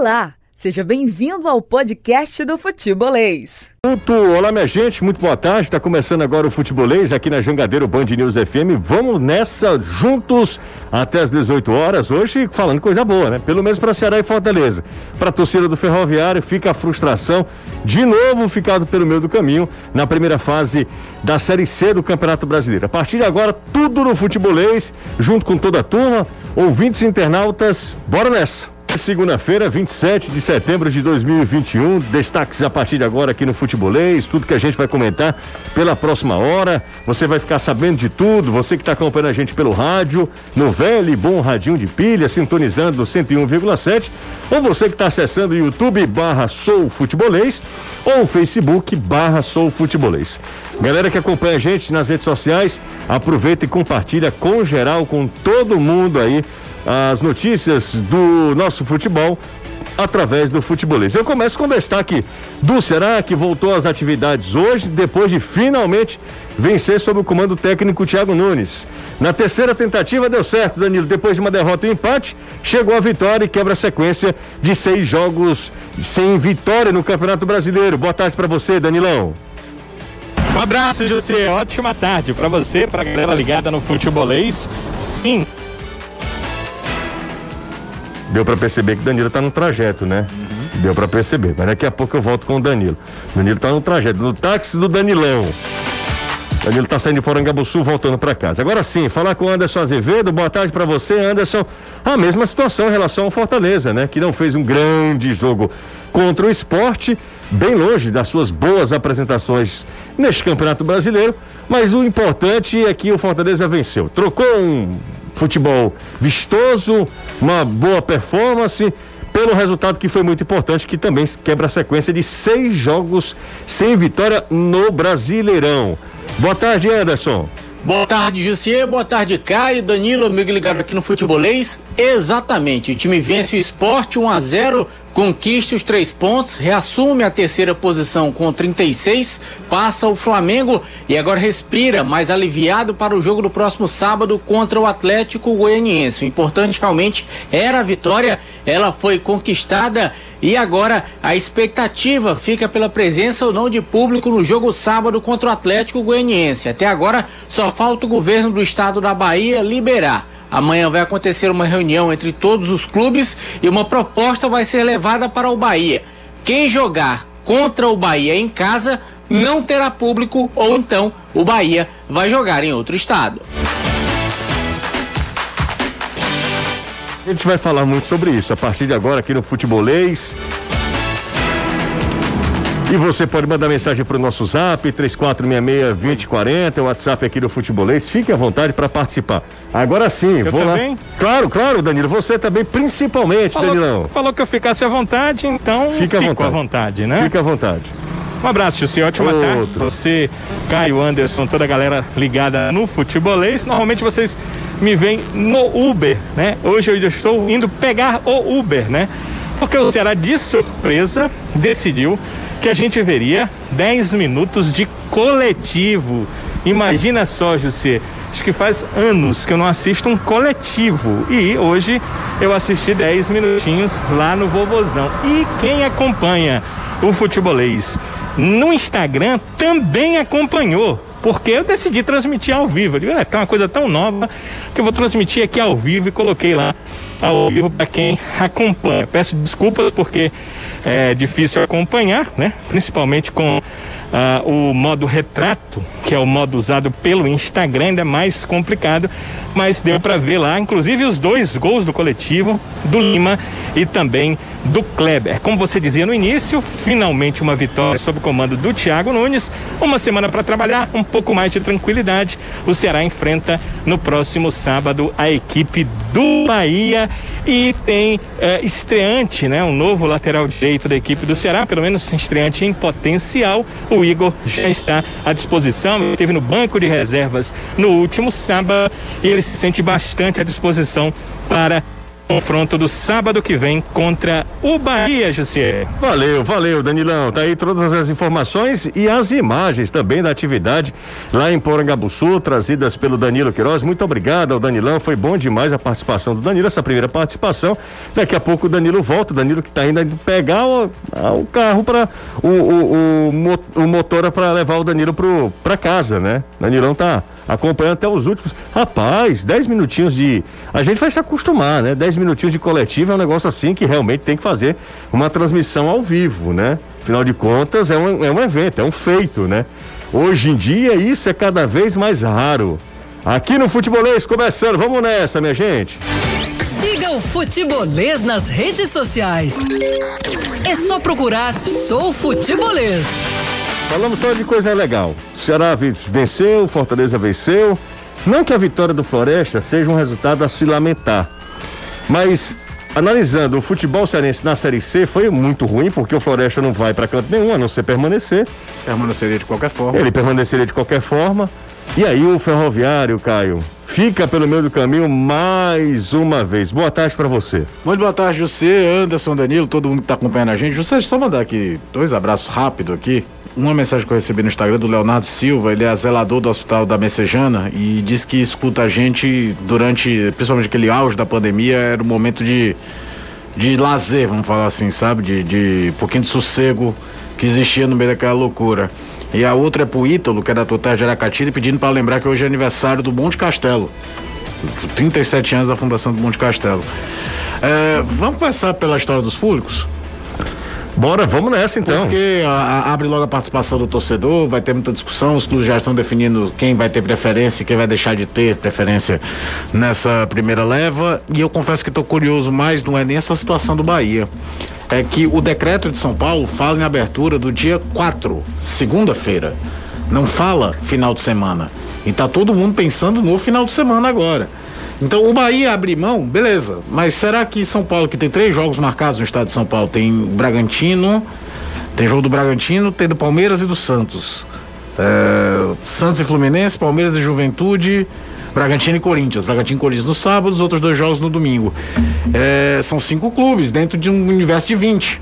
Olá, seja bem-vindo ao podcast do Futebolês. Olá, minha gente, muito boa tarde. Está começando agora o Futebolês aqui na Jangadeiro Band News FM. Vamos nessa juntos até as 18 horas. Hoje falando coisa boa, né? Pelo menos para Ceará e Fortaleza. Para a torcida do Ferroviário fica a frustração de novo ficado pelo meio do caminho na primeira fase da Série C do Campeonato Brasileiro. A partir de agora, tudo no Futebolês, junto com toda a turma, ouvintes internautas, bora nessa! Segunda-feira, 27 de setembro de 2021. Destaques a partir de agora aqui no Futebolês, tudo que a gente vai comentar pela próxima hora. Você vai ficar sabendo de tudo. Você que está acompanhando a gente pelo rádio, no velho e bom radinho de pilha, sintonizando 101,7. Ou você que está acessando o YouTube barra Sou Futebolês ou Facebook barra Sou Futebolês. Galera que acompanha a gente nas redes sociais, aproveita e compartilha com geral, com todo mundo aí as notícias do nosso futebol através do futebolês. Eu começo com destaque do Ceará, que voltou às atividades hoje, depois de finalmente vencer sob o comando técnico Thiago Nunes. Na terceira tentativa deu certo, Danilo. Depois de uma derrota e um empate, chegou a vitória e quebra a sequência de seis jogos sem vitória no Campeonato Brasileiro. Boa tarde para você, Danilão. Um abraço, José. Ótima tarde para você, para a galera ligada no futebolês. Sim, Deu para perceber que Danilo tá no trajeto, né? Uhum. Deu para perceber. Mas daqui a pouco eu volto com o Danilo. Danilo tá no trajeto, no táxi do Danilão. Danilo tá saindo de Porangabuçu, voltando para casa. Agora sim, falar com o Anderson Azevedo. Boa tarde para você, Anderson. A mesma situação em relação ao Fortaleza, né? Que não fez um grande jogo contra o esporte, bem longe das suas boas apresentações neste Campeonato Brasileiro. Mas o importante é que o Fortaleza venceu. Trocou um futebol vistoso, uma boa performance, pelo resultado que foi muito importante, que também quebra a sequência de seis jogos sem vitória no Brasileirão. Boa tarde, Anderson. Boa tarde, Jussier. Boa tarde, Caio, Danilo, amigo ligado aqui no Futebolês. Exatamente, o time vence o esporte 1 a 0 conquista os três pontos, reassume a terceira posição com 36, passa o Flamengo e agora respira mais aliviado para o jogo do próximo sábado contra o Atlético Goianiense. O importante realmente era a vitória, ela foi conquistada e agora a expectativa fica pela presença ou não de público no jogo sábado contra o Atlético Goianiense. Até agora só falta o governo do estado da Bahia liberar. Amanhã vai acontecer uma reunião entre todos os clubes e uma proposta vai ser levada para o Bahia. Quem jogar contra o Bahia em casa não terá público ou então o Bahia vai jogar em outro estado. A gente vai falar muito sobre isso a partir de agora aqui no Futebolês. E você pode mandar mensagem para o nosso zap, 3466-2040, o WhatsApp aqui do Futebolês. Fique à vontade para participar. Agora sim, eu vou também? lá. Claro, claro, Danilo. Você também, principalmente, falou, Danilão. Falou que eu ficasse à vontade, então Fica à vontade. à vontade, né? Fica à vontade. Um abraço, Jussi. Ótima Outro. tarde. Você, Caio Anderson, toda a galera ligada no futebolês. Normalmente vocês me veem no Uber, né? Hoje eu estou indo pegar o Uber, né? Porque o Ceará, de surpresa, decidiu que a gente veria 10 minutos de coletivo. Imagina só, José. Acho que faz anos que eu não assisto um coletivo. E hoje eu assisti 10 minutinhos lá no Vovozão. E quem acompanha o futebolês no Instagram também acompanhou. Porque eu decidi transmitir ao vivo. Eu digo, é, uma coisa tão nova que eu vou transmitir aqui ao vivo e coloquei lá ao vivo para quem acompanha. Peço desculpas porque é difícil acompanhar, né? Principalmente com ah, o modo retrato, que é o modo usado pelo Instagram, ainda é mais complicado, mas deu para ver lá, inclusive os dois gols do coletivo, do Lima e também do Kleber. Como você dizia no início, finalmente uma vitória sob o comando do Thiago Nunes. Uma semana para trabalhar, um pouco mais de tranquilidade. O Ceará enfrenta no próximo sábado a equipe do Bahia e tem é, estreante, né? Um novo lateral direito da equipe do Ceará, pelo menos estreante em potencial. O Igor já está à disposição, esteve no banco de reservas no último sábado e ele se sente bastante à disposição para confronto do sábado que vem contra o Bahia, Jussier. Valeu, valeu, Danilão. Tá aí todas as informações e as imagens também da atividade lá em Porangabuçu, trazidas pelo Danilo Queiroz. Muito obrigado ao Danilão. Foi bom demais a participação do Danilo, essa primeira participação. Daqui a pouco o Danilo volta, o Danilo que tá indo pegar o, o carro para o, o, o, o motor para levar o Danilo pro, pra casa, né? Danilão tá acompanhando até os últimos. Rapaz, 10 minutinhos de. A gente vai se acostumar, né? 10 minutinhos de coletivo é um negócio assim que realmente tem que fazer uma transmissão ao vivo, né? Afinal de contas, é um, é um evento, é um feito, né? Hoje em dia, isso é cada vez mais raro. Aqui no Futebolês, começando, vamos nessa, minha gente. Siga o Futebolês nas redes sociais. É só procurar Sou Futebolês. Falamos só de coisa legal. O Ceará venceu, Fortaleza venceu. Não que a vitória do Floresta seja um resultado a se lamentar, mas analisando o futebol cearense na Série C foi muito ruim, porque o Floresta não vai para canto nenhum, a não ser permanecer. Permaneceria de qualquer forma. Ele permaneceria de qualquer forma. E aí o Ferroviário, Caio, fica pelo meio do caminho mais uma vez. Boa tarde para você. Muito boa tarde, José, Anderson, Danilo, todo mundo que tá acompanhando a gente. José, só mandar aqui dois abraços rápidos aqui uma mensagem que eu recebi no Instagram do Leonardo Silva, ele é zelador do Hospital da Messejana e diz que escuta a gente durante, principalmente aquele auge da pandemia, era um momento de, de lazer, vamos falar assim, sabe? De, de um pouquinho de sossego que existia no meio daquela loucura. E a outra é pro Ítalo, que é da Total de Aracati, pedindo para lembrar que hoje é aniversário do Monte Castelo. 37 anos da fundação do Monte Castelo. É, vamos começar pela história dos públicos? Bora, vamos nessa então. Porque a, a, abre logo a participação do torcedor, vai ter muita discussão, os clubes já estão definindo quem vai ter preferência e quem vai deixar de ter preferência nessa primeira leva. E eu confesso que estou curioso mais, não é nem essa situação do Bahia. É que o decreto de São Paulo fala em abertura do dia 4, segunda-feira. Não fala final de semana. E tá todo mundo pensando no final de semana agora. Então o Bahia abre mão, beleza. Mas será que São Paulo, que tem três jogos marcados no estado de São Paulo, tem Bragantino, tem jogo do Bragantino, tem do Palmeiras e do Santos. É, Santos e Fluminense, Palmeiras e Juventude, Bragantino e Corinthians. Bragantino e Corinthians no sábado, os outros dois jogos no domingo. É, são cinco clubes dentro de um universo de 20.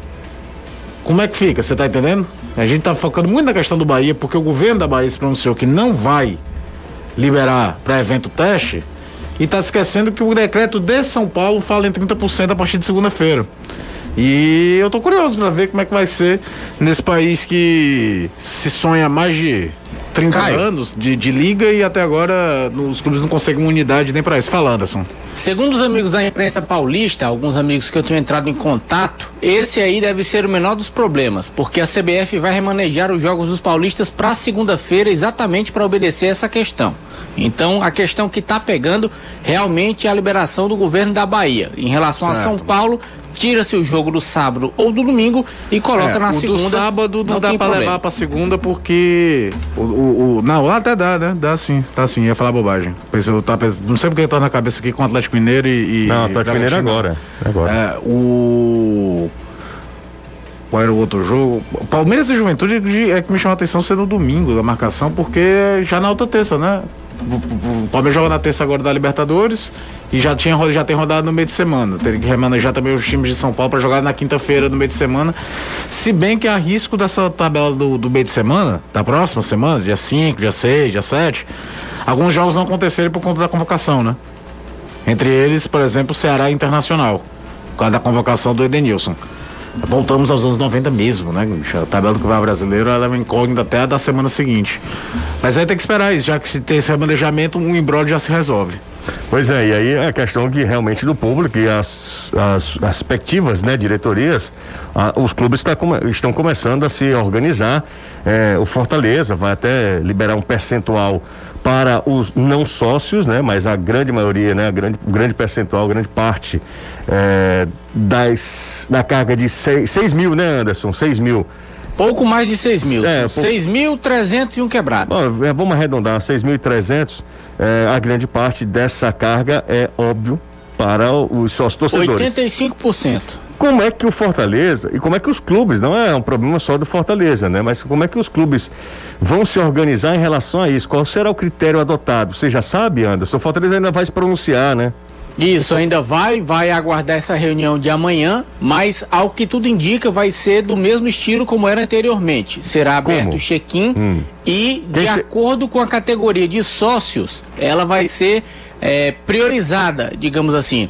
Como é que fica? Você tá entendendo? A gente tá focando muito na questão do Bahia, porque o governo da Bahia se pronunciou que não vai liberar para evento teste e está esquecendo que o decreto de São Paulo fala em 30% a partir de segunda-feira. E eu tô curioso para ver como é que vai ser nesse país que se sonha mais de 30 Caio. anos de, de, liga e até agora os clubes não conseguem uma unidade nem para isso. Fala, Anderson. Segundo os amigos da imprensa paulista, alguns amigos que eu tenho entrado em contato, esse aí deve ser o menor dos problemas, porque a CBF vai remanejar os jogos dos paulistas para segunda-feira exatamente para obedecer essa questão. Então, a questão que está pegando realmente é a liberação do governo da Bahia. Em relação certo. a São Paulo, tira-se o jogo do sábado ou do domingo e coloca é, na o segunda. Do sábado não, não dá para levar para segunda porque o, o, o, não, até dá, né? Dá sim, tá sim, ia falar bobagem. Pensei, tá, não sei porque tá na cabeça aqui com o Atlético Mineiro e, e Não, Atlético Mineiro agora, agora. É, o qual era o outro jogo? Palmeiras e Juventude é que me chama a atenção ser no domingo da marcação, porque já na outra terça, né? O Palmeiras joga na terça agora da Libertadores e já, tinha, já tem rodado no meio de semana. Teria que remanejar também os times de São Paulo para jogar na quinta-feira no meio de semana. Se bem que há risco dessa tabela do, do meio de semana, da próxima semana, dia 5, dia 6, dia 7, alguns jogos não acontecerem por conta da convocação, né? Entre eles, por exemplo, o Ceará Internacional, por causa da convocação do Edenilson. Voltamos aos anos 90 mesmo, né? A tabela do Campeonato Brasileiro ela é uma incógnita até a da semana seguinte. Mas aí tem que esperar isso, já que se tem esse remanejamento, um embrólio já se resolve. Pois é, e aí é a questão que realmente do público e as, as aspectivas, né, diretorias, a, os clubes tá, estão começando a se organizar. É, o Fortaleza vai até liberar um percentual para os não sócios, né? Mas a grande maioria, né? A grande, grande percentual, grande parte é, das, da carga de 6 mil, né, Anderson? 6 mil. Pouco mais de 6 mil. É, 6.300 e um quebrado. Bom, é, vamos arredondar, 6.300. É, a grande parte dessa carga é óbvio para os sócios torcedores. 85%. Como é que o Fortaleza e como é que os clubes, não é um problema só do Fortaleza, né? Mas como é que os clubes vão se organizar em relação a isso? Qual será o critério adotado? Você já sabe, Anderson? O Fortaleza ainda vai se pronunciar, né? Isso, ainda vai, vai aguardar essa reunião de amanhã, mas ao que tudo indica vai ser do mesmo estilo como era anteriormente. Será aberto o check-in hum. e, de acordo com a categoria de sócios, ela vai ser é, priorizada, digamos assim.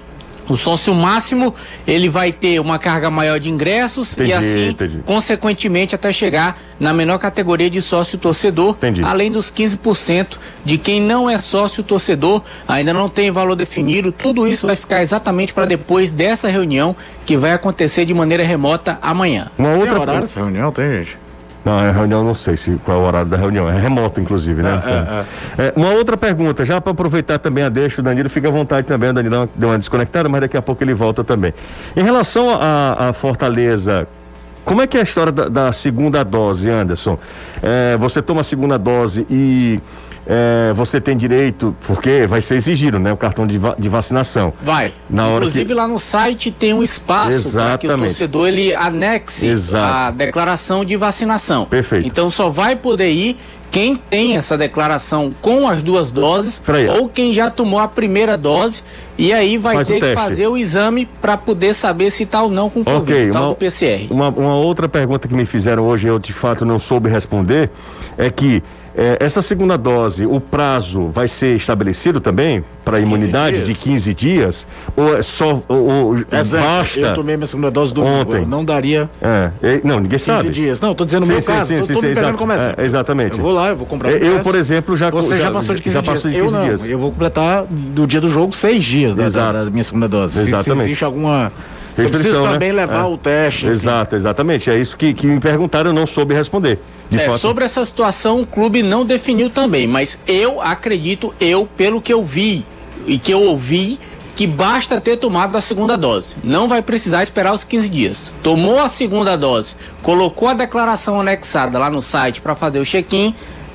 O sócio máximo ele vai ter uma carga maior de ingressos entendi, e assim, entendi. consequentemente, até chegar na menor categoria de sócio torcedor, entendi. além dos 15% de quem não é sócio torcedor, ainda não tem valor definido. Tudo isso vai ficar exatamente para depois dessa reunião que vai acontecer de maneira remota amanhã. Uma outra tem horário essa reunião tem, gente? Não, é reunião, não sei se qual é o horário da reunião. É remota, inclusive, né? É, é, é. é uma outra pergunta, já para aproveitar também a deixa, o Danilo fica à vontade também. O Danilo deu uma desconectada, mas daqui a pouco ele volta também. Em relação a Fortaleza, como é que é a história da, da segunda dose, Anderson? É, você toma a segunda dose e é, você tem direito, porque vai ser exigido, né? O cartão de, va de vacinação. Vai. Na Inclusive que... lá no site tem um espaço para que o torcedor ele anexe Exato. a declaração de vacinação. Perfeito. Então só vai poder ir quem tem essa declaração com as duas doses ou quem já tomou a primeira dose e aí vai Faz ter que fazer o exame para poder saber se está ou não com Covid, okay, tal uma, do PCR. Uma, uma outra pergunta que me fizeram hoje eu de fato não soube responder é que é, essa segunda dose, o prazo vai ser estabelecido também para a imunidade dias. de 15 dias? Ou é só. Ou, ou basta? Eu tomei minha segunda dose do ontem. Não daria. É, é, não, ninguém 15 sabe. dias. Não, estou dizendo no meu sim, caso. Sim, tô, sim, tô sim, pegando como é, exatamente. Eu vou lá, eu vou comprar. Eu, por exemplo, já. Você já, já passou de 15 já dias. Passou de 15 eu não. Dias. Eu vou completar do dia do jogo seis dias da, da, da minha segunda dose. Exatamente. Se, se existe alguma. Você precisa né? também levar é. o teste. Exato, exatamente. É isso que, que me perguntaram, eu não soube responder. É, sobre essa situação, o clube não definiu também, mas eu acredito, eu, pelo que eu vi e que eu ouvi, que basta ter tomado a segunda dose. Não vai precisar esperar os 15 dias. Tomou a segunda dose, colocou a declaração anexada lá no site para fazer o check-in,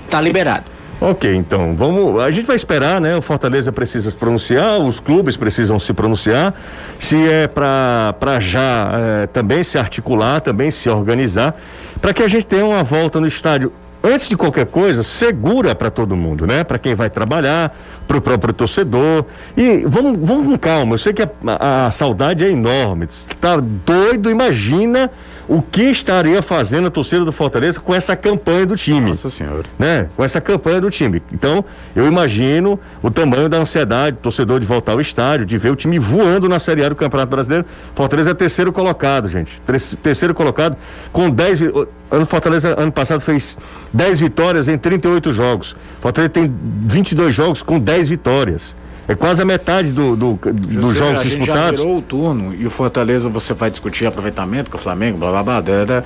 tá liberado. Ok, então vamos. A gente vai esperar, né? O Fortaleza precisa se pronunciar, os clubes precisam se pronunciar. Se é para já é, também se articular, também se organizar para que a gente tenha uma volta no estádio antes de qualquer coisa, segura para todo mundo, né? Para quem vai trabalhar, para o próprio torcedor. E vamos, vamos com calma. Eu sei que a, a, saudade é enorme. Está doido, imagina o que estaria fazendo a torcida do Fortaleza com essa campanha do time. Nossa Senhora. Né? Com essa campanha do time. Então, eu imagino o tamanho da ansiedade do torcedor de voltar ao estádio, de ver o time voando na Série A do Campeonato Brasileiro. Fortaleza é terceiro colocado, gente. Terceiro colocado com 10. Ano Fortaleza, ano passado, fez 10 vitórias em 38 jogos. Fortaleza tem 22 jogos com 10 vitórias. É quase a metade do, do, dos jogos disputados. Já virou o turno e o Fortaleza você vai discutir aproveitamento com o Flamengo, blá blá blá. blá, blá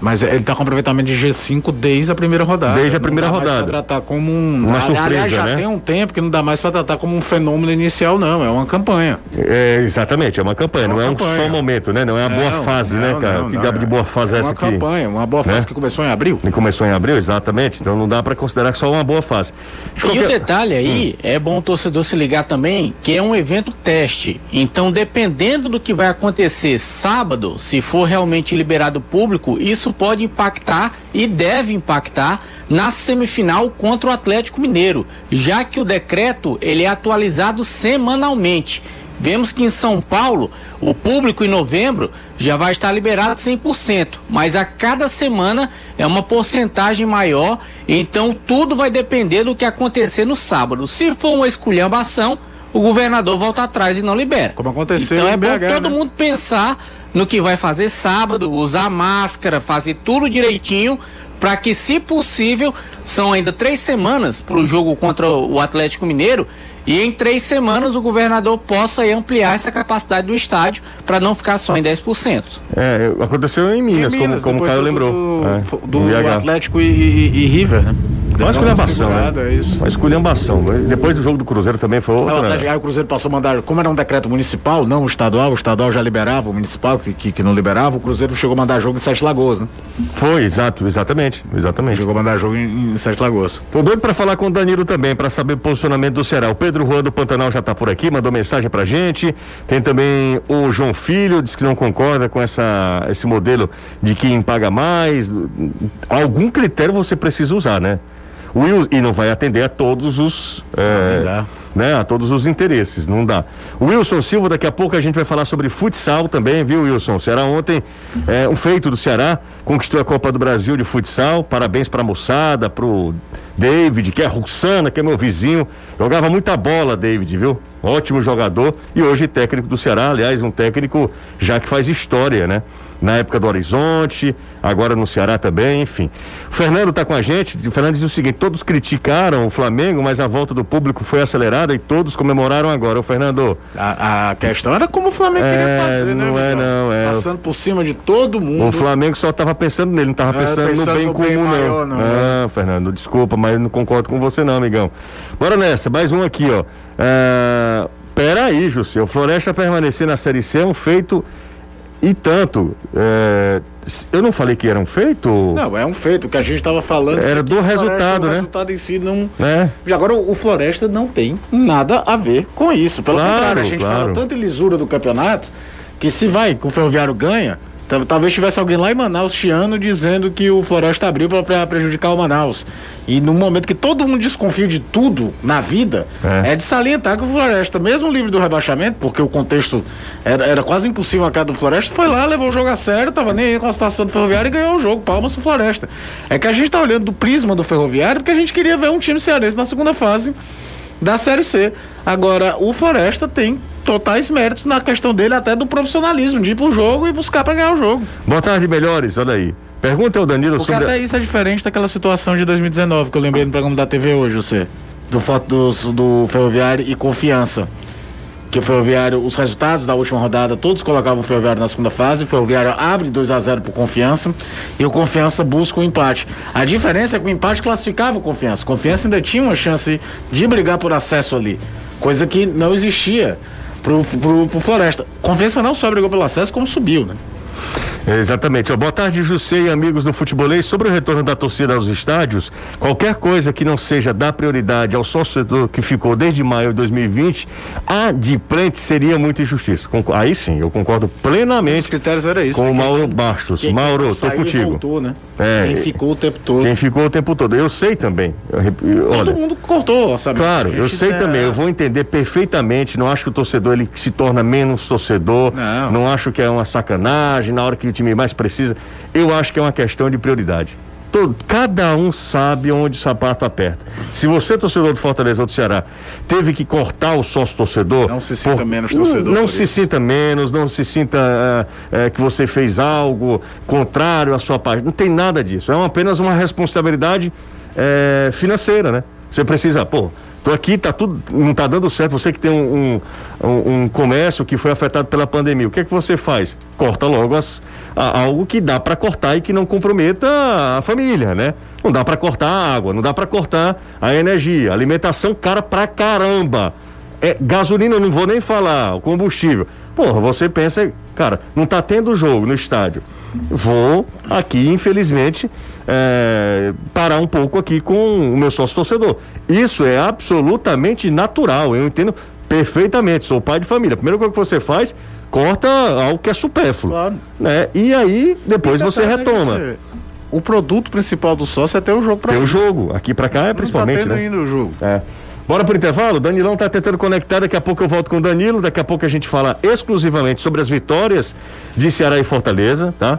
mas ele está com aproveitamento de G5 desde a primeira rodada. Desde a primeira não dá rodada. Mais tratar como um. Uma surpresa, Aliás, já né? tem um tempo que não dá mais para tratar como um fenômeno inicial, não. É uma campanha. É, exatamente, é uma campanha. É uma não campanha. é um só momento, né? Não é a boa fase, né, não, né, cara? Não, que diabo de boa fase é, é essa aqui? É uma campanha, uma boa fase né? que começou em abril. E começou em abril, exatamente. Então não dá para considerar só uma boa fase. E qualquer... o detalhe aí, hum. é bom o torcedor se ligar também, que é um evento teste. Então, dependendo do que vai acontecer sábado, se for realmente liberado público, isso pode impactar impactar e deve impactar na semifinal contra o Atlético Mineiro, já que o decreto ele é atualizado semanalmente. Vemos que em São Paulo, o público em novembro já vai estar liberado 100%, mas a cada semana é uma porcentagem maior, então tudo vai depender do que acontecer no sábado. Se for uma esculhambação, o governador volta atrás e não libera. Como aconteceu Então é bom BH, todo né? mundo pensar no que vai fazer sábado, usar máscara, fazer tudo direitinho, para que, se possível, são ainda três semanas para o jogo contra o Atlético Mineiro. E em três semanas o governador possa ampliar essa capacidade do estádio para não ficar só em 10%. É, aconteceu em Minas, em Minas como, como o Caio lembrou. Do, é, do, do Atlético e, e, e River, né? Uma esculhambação, né? É isso. Uma esculhambação. Depois do jogo do Cruzeiro também foi outra. Não, aí o Cruzeiro passou a mandar, como era um decreto municipal, não o estadual, o estadual já liberava, o municipal que, que, que não liberava, o Cruzeiro chegou a mandar jogo em Sete Lagoas, né? Foi, exato, exatamente, exatamente. Chegou a mandar jogo em, em Sete Lagoas. Tô doido pra falar com o Danilo também, pra saber o posicionamento do Ceará. O Pedro Juan do Pantanal já tá por aqui, mandou mensagem pra gente. Tem também o João Filho, diz que não concorda com essa, esse modelo de quem paga mais. Algum critério você precisa usar, né? Will, e não vai atender a todos os. É, né, a todos os interesses, não dá. O Wilson Silva, daqui a pouco a gente vai falar sobre futsal também, viu, Wilson? O Ceará ontem, é, um feito do Ceará, conquistou a Copa do Brasil de futsal, parabéns pra moçada, pro David, que é Ruxana, que é meu vizinho, jogava muita bola, David, viu? Ótimo jogador e hoje técnico do Ceará, aliás, um técnico já que faz história, né? Na época do Horizonte, agora no Ceará também, enfim. O Fernando está com a gente. O Fernando diz o seguinte: todos criticaram o Flamengo, mas a volta do público foi acelerada e todos comemoraram agora. O Fernando. A, a, questão era como o Flamengo é, queria fazer, né? Não é, não. É. Passando por cima de todo mundo. O Flamengo só estava pensando nele, não estava pensando, pensando, no bem no comum, bem maior, não. não. Ah, né? Fernando, desculpa, mas não concordo com você, não, amigão. Bora nessa, mais um aqui, ó. Ah, pera aí, José. O Floresta permanecer na Série C é um feito e tanto, é, eu não falei que era um feito? Não, é um feito. O que a gente estava falando era do resultado, né? O resultado em si não. É. E agora o, Floresta não tem nada a ver com isso. Pelo claro, contrário, a gente claro. fala tanto em lisura do campeonato que se vai, com o Ferroviário ganha, Talvez tivesse alguém lá em Manaus chiando dizendo que o Floresta abriu para prejudicar o Manaus. E no momento que todo mundo desconfia de tudo na vida, é, é de salientar que o Floresta, mesmo livre do rebaixamento, porque o contexto era, era quase impossível a cara do Floresta, foi lá, levou o jogo a sério, tava nem aí com a situação do Ferroviário e ganhou o jogo, palmas pro Floresta. É que a gente tá olhando do prisma do Ferroviário porque a gente queria ver um time cearense na segunda fase da Série C. Agora, o Floresta tem totais méritos na questão dele, até do profissionalismo, de ir pro jogo e buscar para ganhar o jogo. Boa tarde, melhores, olha aí. Pergunta ao Danilo Porque sobre. até isso é diferente daquela situação de 2019 que eu lembrei no programa da TV hoje, você. Do foto do, do Ferroviário e confiança. Que o Ferroviário, os resultados da última rodada, todos colocavam o Ferroviário na segunda fase. O Ferroviário abre 2 a 0 por confiança e o confiança busca o empate. A diferença é que o empate classificava o confiança. Confiança ainda tinha uma chance de brigar por acesso ali. Coisa que não existia pro, pro, pro Floresta. Convença não só brigou pelo acesso, como subiu, né? Exatamente. Boa tarde, José e amigos do futebolês. Sobre o retorno da torcida aos estádios, qualquer coisa que não seja dar prioridade ao sócio que ficou desde maio de 2020, a de frente seria muita injustiça. Aí sim, eu concordo plenamente. Os critérios era isso. Com né? o Mauro Bastos. Quem, Mauro, tô contigo. Voltou, né? É, quem ficou o tempo todo. Quem ficou o tempo todo. Eu sei também. Eu, eu, olha, Todo mundo cortou, sabe? Claro, eu sei é... também. Eu vou entender perfeitamente. Não acho que o torcedor ele se torna menos torcedor. Não. não acho que é uma sacanagem na hora que time mais precisa. Eu acho que é uma questão de prioridade. Todo, cada um sabe onde o sapato aperta. Se você, torcedor do Fortaleza ou do Ceará, teve que cortar o sócio torcedor. Não se sinta por, menos torcedor. Não, não se isso. sinta menos, não se sinta uh, uh, que você fez algo contrário à sua parte. Não tem nada disso. É apenas uma responsabilidade uh, financeira, né? Você precisa, pô, Aqui, tá tudo, não tá dando certo. Você que tem um, um, um comércio que foi afetado pela pandemia, o que é que você faz? Corta logo as, a, algo que dá para cortar e que não comprometa a família, né? Não dá para cortar a água, não dá para cortar a energia, alimentação cara pra caramba. É, gasolina, não vou nem falar, o combustível. Porra, você pensa, cara, não tá tendo jogo no estádio. Vou aqui, infelizmente, é, parar um pouco aqui com o meu sócio torcedor. Isso é absolutamente natural, eu entendo perfeitamente, sou pai de família. A primeira coisa que você faz, corta algo que é supérfluo. Claro. Né? E aí, depois você né, retoma. o produto principal do sócio é ter o jogo para Ter o jogo. Aqui para cá é principalmente. Não tá tendo né? ainda o jogo. É. Bora pro intervalo? Danilão tá tentando conectar, daqui a pouco eu volto com o Danilo, daqui a pouco a gente fala exclusivamente sobre as vitórias de Ceará e Fortaleza, tá?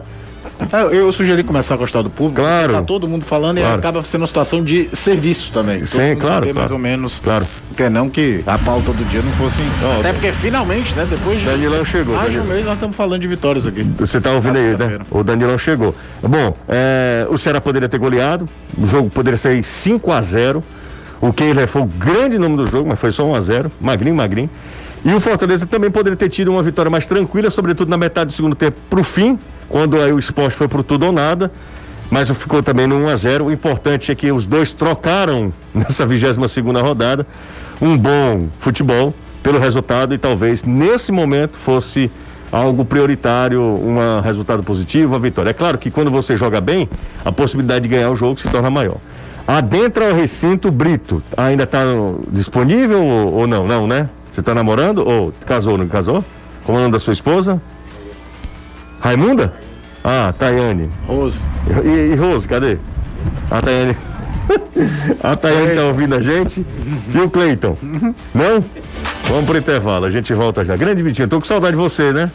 É, eu sugeri começar a gostar do público. Claro. Tá todo mundo falando claro. e acaba sendo uma situação de serviço também. Sim, claro. Saber claro. mais ou menos. Claro. Que não que a pauta do dia não fosse. Até porque finalmente, né? Depois de. Danilão chegou. Mais de um mês nós estamos falando de vitórias aqui. Você tá ouvindo aí, né? O Danilão chegou. Bom, é, o Ceará poderia ter goleado. O jogo poderia ser 5 a 0 O Keiler foi o grande nome do jogo, mas foi só 1 a 0 Magrinho, magrinho. E o Fortaleza também poderia ter tido uma vitória mais tranquila, sobretudo na metade do segundo tempo, para o fim, quando aí o esporte foi pro tudo ou nada, mas ficou também no 1 a 0 O importante é que os dois trocaram nessa 22 segunda rodada um bom futebol pelo resultado e talvez nesse momento fosse algo prioritário, um resultado positivo, uma vitória. É claro que quando você joga bem, a possibilidade de ganhar o jogo se torna maior. Adentra o recinto Brito, ainda está disponível ou, ou, não? Não, né? Você está namorando ou casou, não casou? Como é o nome da sua esposa? Raimunda? Ah, Tayane. Rose. E, e Rose, cadê? A Tayane. A Tayane tá ouvindo a gente. E o Cleiton? Não? Vamos pro intervalo, a gente volta já. Grande Vitinho, tô com saudade de você, né?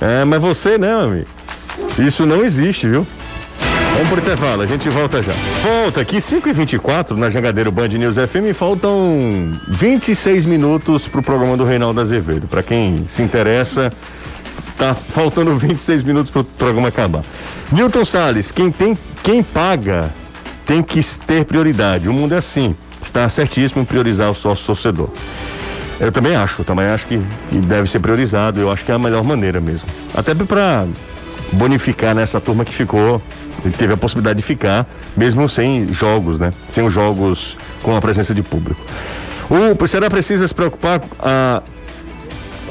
É, mas você, né, amigo? Isso não existe, viu? Vamos pro intervalo, a gente volta já. Volta aqui, 5h24 na Jangadeiro Band News FM. Faltam 26 minutos pro programa do Reinaldo Azevedo. Para quem se interessa, tá faltando 26 minutos pro programa acabar. Newton Salles, quem tem, quem paga tem que ter prioridade. O mundo é assim. Está certíssimo em priorizar o sócio torcedor. Eu também acho, também acho que, que deve ser priorizado. Eu acho que é a melhor maneira mesmo. Até para bonificar nessa turma que ficou teve a possibilidade de ficar, mesmo sem jogos, né? Sem os jogos com a presença de público. O Ceará precisa se preocupar. A,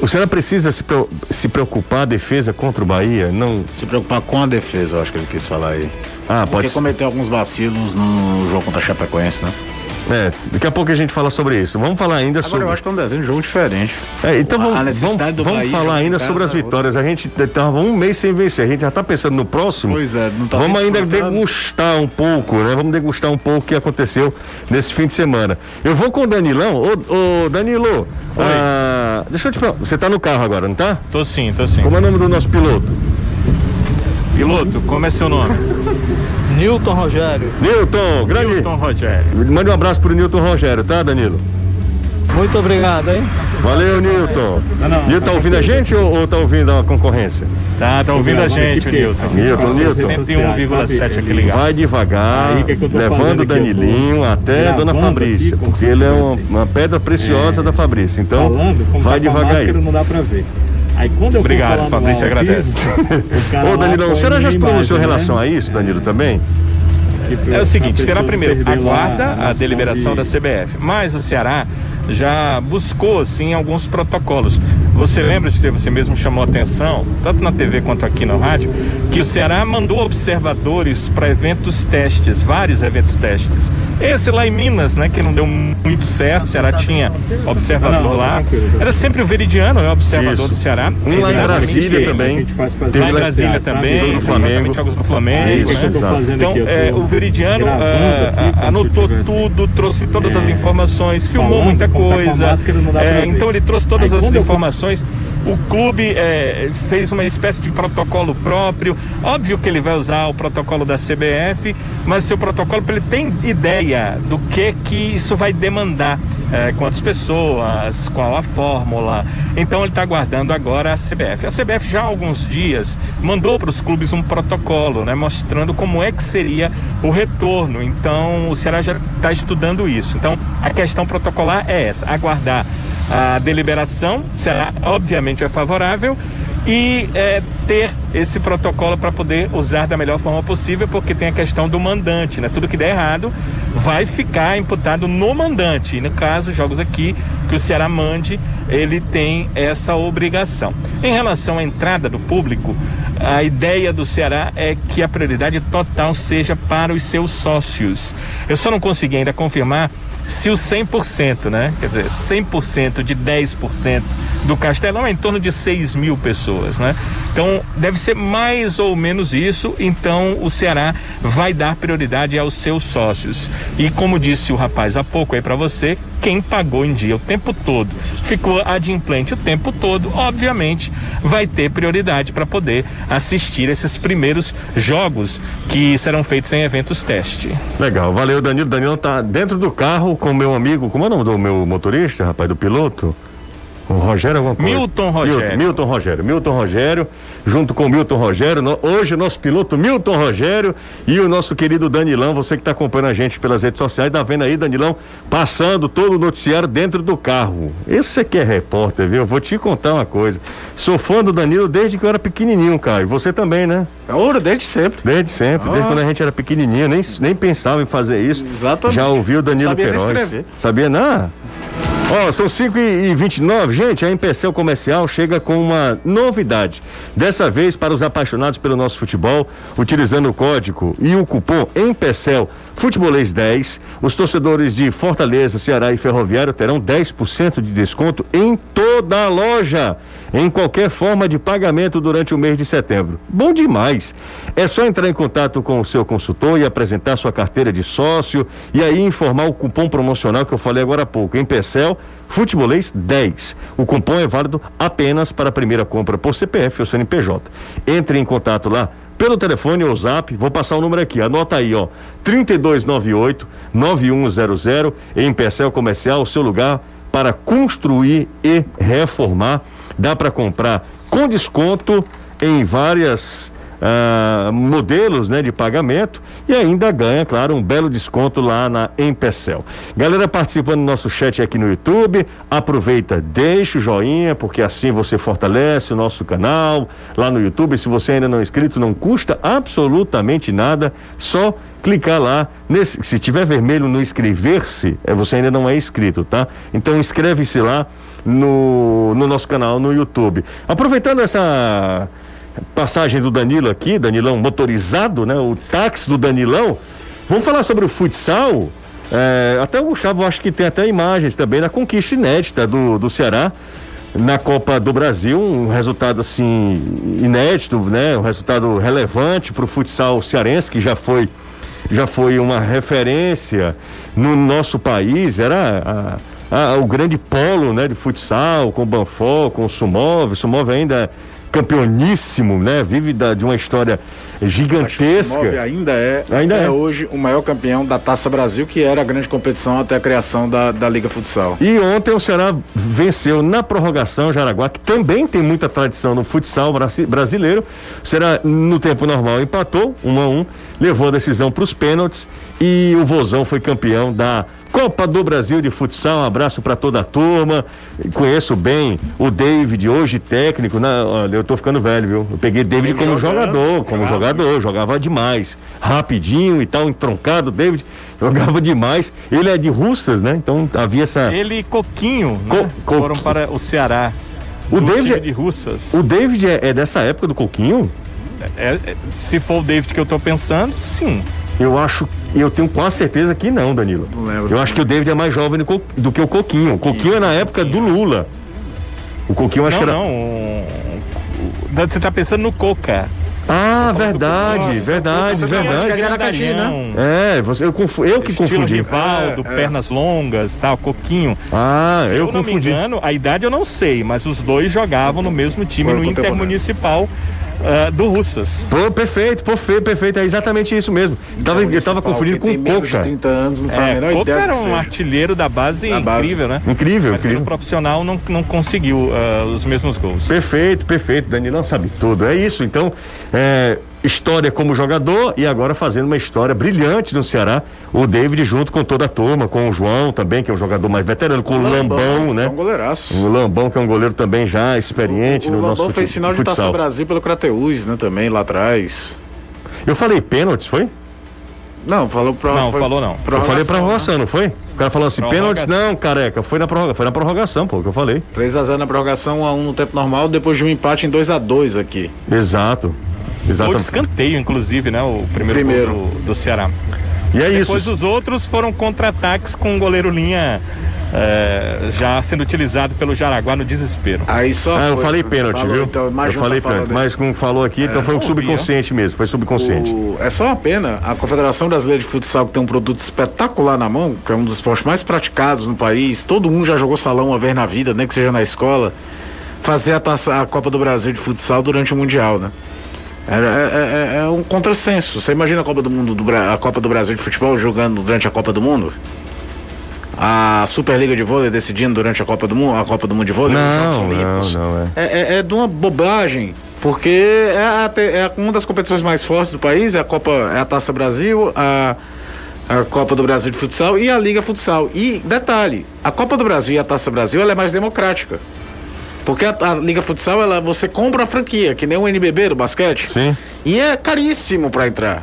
o Ceará precisa se, se preocupar a defesa contra o Bahia? Não. Se preocupar com a defesa, eu acho que ele quis falar aí. Ah, pode Porque cometeu alguns vacilos no jogo contra a Chapecoense, né? É, daqui a pouco a gente fala sobre isso. Vamos falar ainda Agora sobre. eu acho que é um desenho de jogo diferente. É, então vamos, vamos, do vamos Bahia falar ainda sobre as é outra. vitórias. A gente estava um mês sem vencer. A gente já está pensando no próximo. Pois é, não tá Vamos ainda degustar um pouco, né? Vamos degustar um pouco o que aconteceu nesse fim de semana. Eu vou com o Danilão. Ô, ô Danilo, ah, deixa eu te perguntar. Você tá no carro agora, não tá? Tô sim, tô sim. Como é o nome do nosso piloto? Piloto, como é seu nome? Newton Rogério, Newton, grande. Milton Rogério. Mande um abraço pro Newton Rogério, tá, Danilo? muito obrigado, hein? Valeu, Newton. Newton tá ouvindo a gente ou, ou tá ouvindo a concorrência? Tá, tá ouvindo a gente, o Newton. Newton, Newton. 101,7 aqui ligado. Vai devagar, tô levando Danilinho até a Dona Fabrícia, porque ele é uma, uma pedra preciosa da Fabrícia. Então, falando, vai tá devagar aí. não dá pra ver. Aí quando eu Obrigado, Fabrício, agradece. vivo, Ô, Danilão, será já se pronunciou em relação né? a isso, Danilo, também? É o seguinte, será primeiro, aguarda a deliberação de- da CBF. Mas o Ceará já buscou, assim, alguns protocolos. Você lembra de você mesmo chamou a atenção, tanto na TV quanto aqui no rádio, que o Ceará mandou observadores para eventos testes, vários eventos testes. Esse lá em Minas, né, que não deu muito certo, o Ceará tinha observador lá. Era sempre o Veridiano, né, observador Isso. do Ceará. Um lá em Brasília também. Lá em Brasília também, Jogo do Flamengo. jogos do Flamengo. Que, né? Então, é, o Veridiano ah, ah, anotou tudo, trouxe todas as É. informações, filmou muita coisa. É, então ele trouxe todas as eu- informações. O clube é, fez uma espécie de protocolo próprio. Óbvio que ele vai usar o protocolo da CBF, mas seu protocolo ele tem ideia do que que isso vai demandar. É, quantas pessoas, qual a fórmula. Então ele está aguardando agora a CBF. A CBF já há alguns dias mandou para os clubes um protocolo, né, mostrando como é que seria o retorno. Então o Ceará já está estudando isso. Então a questão protocolar é essa: aguardar a deliberação, será obviamente é favorável e é, ter esse protocolo para poder usar da melhor forma possível, porque tem a questão do mandante, né? Tudo que der errado vai ficar imputado no mandante. E no caso, jogos aqui que o Ceará mande, ele tem essa obrigação. Em relação à entrada do público, a ideia do Ceará é que a prioridade total seja para os seus sócios. Eu só não consegui ainda confirmar se o 100%, né? Quer dizer, 100% de 10% do Castelão é em torno de 6 mil pessoas, né? Então, deve ser mais ou menos isso. Então, o Ceará vai dar prioridade aos seus sócios. E como disse o rapaz há pouco aí para você, quem pagou em dia o tempo todo, ficou adimplente o tempo todo, obviamente vai ter prioridade para poder assistir esses primeiros jogos que serão feitos em eventos teste. Legal, valeu, Danilo. Danilo tá dentro do carro com o meu amigo, como é o nome do meu motorista, rapaz, do piloto? O Rogério alguma coisa? Milton Rogério. Milton, Milton Rogério. Milton Rogério, junto com o Milton Rogério. hoje o nosso piloto Milton Rogério e o nosso querido Danilão, você que está acompanhando a gente pelas redes sociais, tá vendo aí, Danilão, passando todo o noticiário dentro do carro. Esse que é repórter, viu? Eu vou te contar uma coisa. Sou fã do Danilo desde que eu era pequenininho, Caio. Você também, né? É ouro desde sempre. Desde sempre, desde quando a gente era pequenininho, nem, nem pensava em fazer isso. Exatamente. Já ouviu o Danilo Sabia Queiroz. Sabia não? Ó, são 5 e 29 Gente, a Empecel Comercial chega com uma novidade. Dessa vez para os apaixonados pelo nosso futebol, utilizando o código e o cupom Empecel Futebolês 10, os torcedores de Fortaleza, Ceará e Ferroviário terão 10% de desconto em toda a loja, em qualquer forma de pagamento durante o mês de setembro. Bom demais! É só entrar em contato com o seu consultor e apresentar sua carteira de sócio e aí informar o cupom promocional que eu falei agora há pouco, Empecel Futebolês 10. O cupom é válido apenas para a primeira compra por CPF ou CNPJ. Entre em contato lá pelo telefone ou zap, vou passar o número aqui, anota aí, ó, 3298 9100 em Percel Comercial, o seu lugar para construir e reformar. Dá para comprar com desconto em várias ah, modelos né, de pagamento e ainda ganha, claro, um belo desconto lá na Empecel. Galera participando do nosso chat aqui no YouTube, aproveita, deixa o joinha, porque assim você fortalece o nosso canal lá no YouTube. Se você ainda não é inscrito, não custa absolutamente nada, só clicar lá. Nesse, se tiver vermelho no inscrever-se, é, você ainda não é inscrito, tá? Então inscreve-se lá no, no nosso canal no YouTube. Aproveitando essa passagem do Danilo aqui, Danilão motorizado, né? O táxi do Danilão. Vamos falar sobre o futsal. É, até o Gustavo acho que tem até imagens também da conquista inédita do, do Ceará na Copa do Brasil, um resultado assim inédito, né? Um resultado relevante para o futsal cearense que já foi já foi uma referência no nosso país, era a, a, o grande polo, né, de futsal, com o Banfó, com o Sumov, o Sumov ainda campeoníssimo, né? Vive da, de uma história gigantesca. O ainda é, ainda é, é, hoje o maior campeão da Taça Brasil, que era a grande competição até a criação da, da Liga Futsal. E ontem o Ceará venceu na prorrogação Jaraguá, que também tem muita tradição no futsal brasileiro. O Ceará, no tempo normal, empatou, um a um, levou a decisão para os pênaltis e o Vozão foi campeão da Copa do Brasil de Futsal, um abraço para toda a turma. Conheço bem o David, hoje técnico. Na, olha, eu tô ficando velho, viu? Eu peguei David como jogador, como jogador, jogava demais. Rapidinho e tal, entroncado, David jogava demais. Ele é de Russas, né? Então havia essa. Ele e Coquinho Co né? Co foram para o Ceará. O David é de Russas. O David é, é, dessa época do Coquinho? É, é, se for o David que eu tô pensando, sim. Eu acho, eu tenho quase certeza que não, Danilo. Não lembro. Eu acho que o David é mais jovem do, que o Coquinho. O Coquinho é na época do Lula. O Coquinho acho não, que era. Não, você tá pensando no Coca. Ah, verdade, Nossa, verdade, verdade. Né? É, você, eu, confu, eu que Estilo confundi. Rivaldo, é, é. pernas longas, tal, coquinho. Ah, Se eu, eu confundi. não me engano, a idade eu não sei, mas os dois jogavam no mesmo time no Intermunicipal uh, do Russas. Pô, perfeito, perfeito, perfeito. É exatamente isso mesmo. Eu tava, eu tava confundindo com o Coca. 30 anos, não faz é, a menor Coca ideia era um artilheiro da base da incrível, base. né? Incrível, Mas incrível. o profissional não, não conseguiu uh, os mesmos gols. Perfeito, perfeito. Danilão sabe tudo. É isso. Então, é, história como jogador e agora fazendo uma história brilhante no Ceará. O David junto com toda a turma, com o João também, que é um jogador mais veterano, com o Lambão, Lambão né? É um goleiraço. O Lambão, que é um goleiro também já experiente o, o, no o nosso Lambão fez final de Taça Brasil pelo Crateus, né? Também lá atrás. Eu falei pênaltis, foi? Não, falou pra. Não, falou não. Eu falei prorrogação, né? não foi? O cara falou assim, pênaltis não, careca, foi na, prorroga, foi na prorrogação, pô, que eu falei. 3x0 na prorrogação, 1x1 no tempo normal, depois de um empate em 2x2 aqui. Exato. Exatamente. Foi de escanteio, inclusive, né? O primeiro, primeiro. do, do Ceará. E é Depois isso. os outros foram contra-ataques com o goleiro linha é, já sendo utilizado pelo Jaraguá no desespero. Aí só. Ah, eu falei pênalti, viu? Então, eu falei tá pênalti, mas como falou aqui, então é, então foi um subconsciente vi, mesmo, foi subconsciente. O, é só uma pena, a Confederação Brasileira de Futsal, que tem um produto espetacular na mão, que é um dos esportes mais praticados no país, todo mundo já jogou salão uma vez na vida, nem que seja na escola, fazer a, taça, a Copa do Brasil de Futsal durante o Mundial, né? É, é, é, é, um contrassenso. Você imagina a Copa do Mundo, do, a Copa do Brasil de futebol jogando durante a Copa do Mundo? A Superliga de vôlei decidindo durante a Copa do Mundo, a Copa do Mundo de vôlei, não. Não, não, é. É, é, de uma bobagem, porque é, a, é uma das competições mais fortes do país, é a Copa, é a Taça Brasil, a, a Copa do Brasil de futsal e a Liga Futsal. E detalhe, a Copa do Brasil e a Taça Brasil ela é mais democrática. Porque a, a, Liga Futsal, ela, você compra a franquia, que nem o NBB do basquete. Sim. E é caríssimo para entrar.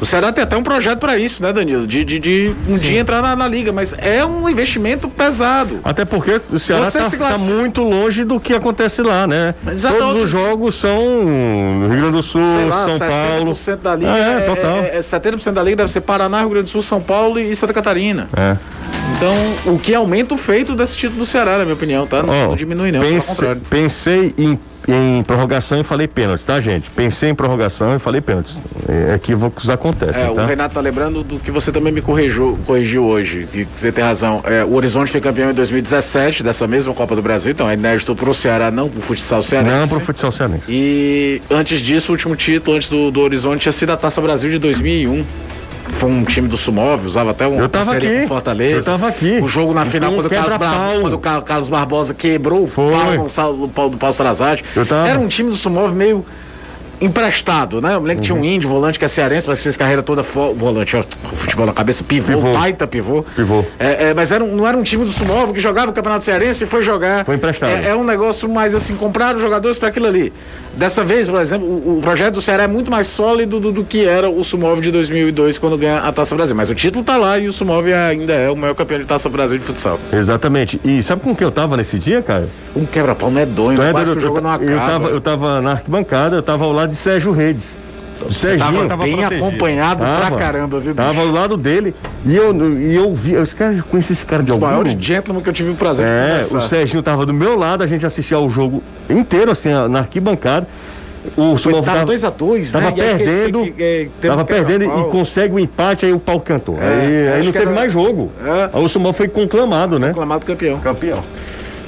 O Ceará tem até um projeto para isso, né, Danilo? De, de, de um dia entrar na, na liga, mas é um investimento pesado. Até porque o Ceará está se classifica- muito longe do que acontece lá, né? Exato, Todos os jogos são no Rio Grande do Sul, Sei lá, São 60% Paulo. da liga. É, total. É, é, 70% da liga deve ser Paraná, Rio Grande do Sul, São Paulo e Santa Catarina. É. Então, o que aumenta o feito desse título do Ceará, na minha opinião, tá? Não, Ó, não diminui, não, pense- pensei em, em prorrogação e falei pênalti, tá, gente? Pensei em prorrogação e falei pênalti. É, equívocos acontecem, É, tá? o Renato tá lembrando do que você também me corrigiu, corrigiu hoje, que você tem razão. É, o Horizonte foi campeão em 2017 dessa mesma Copa do Brasil, então é inédito pro Ceará, não pro futsal cearense. Não pro futsal cearense. E antes disso, o último título antes do, do Horizonte tinha sido a Taça Brasil de 2001. Foi um time do Sumov, usava até um Eu tava parceria aqui. com Fortaleza. Eu tava aqui. O jogo na final, quando o, Carlos. Bar- quando o Ca- Carlos Barbosa quebrou o Foi. pau no sal- do pau do Paulo Sarazate. Era um time do Sumov meio emprestado, né? Eu lembro que tinha um Uhum. índio, volante que é cearense, mas fez carreira toda. Volante, ó, futebol na cabeça, pivô, Pivô. baita pivô. Pivô. É, é, mas era um- não era um time do Sumov que jogava o Campeonato Cearense e foi jogar. Foi emprestado. É, é um negócio mais assim, compraram jogadores para aquilo ali. Dessa vez, por exemplo, o, o projeto do Ceará é muito mais sólido do, do que era o Sumov de 2002 quando ganha a Taça Brasil. Mas o título tá lá e o Sumov ainda é o maior campeão de Taça Brasil de futsal. Exatamente. E sabe com quem eu tava nesse dia, cara? Um quebra-pau medonho, é quase doido? que o jogo eu, não acaba. eu tava, eu tava na arquibancada, eu tava ao lado de Sérgio Redes. De Você tava, Serginho. tava bem protegido. acompanhado pra Tava. caramba, viu, bicho? Tava ao lado dele. E eu, e eu vi. Esse cara, eu conheci esse cara de Os algum maiores lugar. gentlemen que eu tive o prazer de É, conversar. o Serginho tava do meu lado, a gente assistia ao jogo inteiro, assim, na arquibancada. O Sumov tava tava, 2x2, tava né? E aí, perdendo, teve tava um perdendo e consegue o empate, aí o pau cantou. É, aí aí não teve era- mais jogo. É. Aí o Sumov foi conclamado, né? Aclamado campeão. Campeão.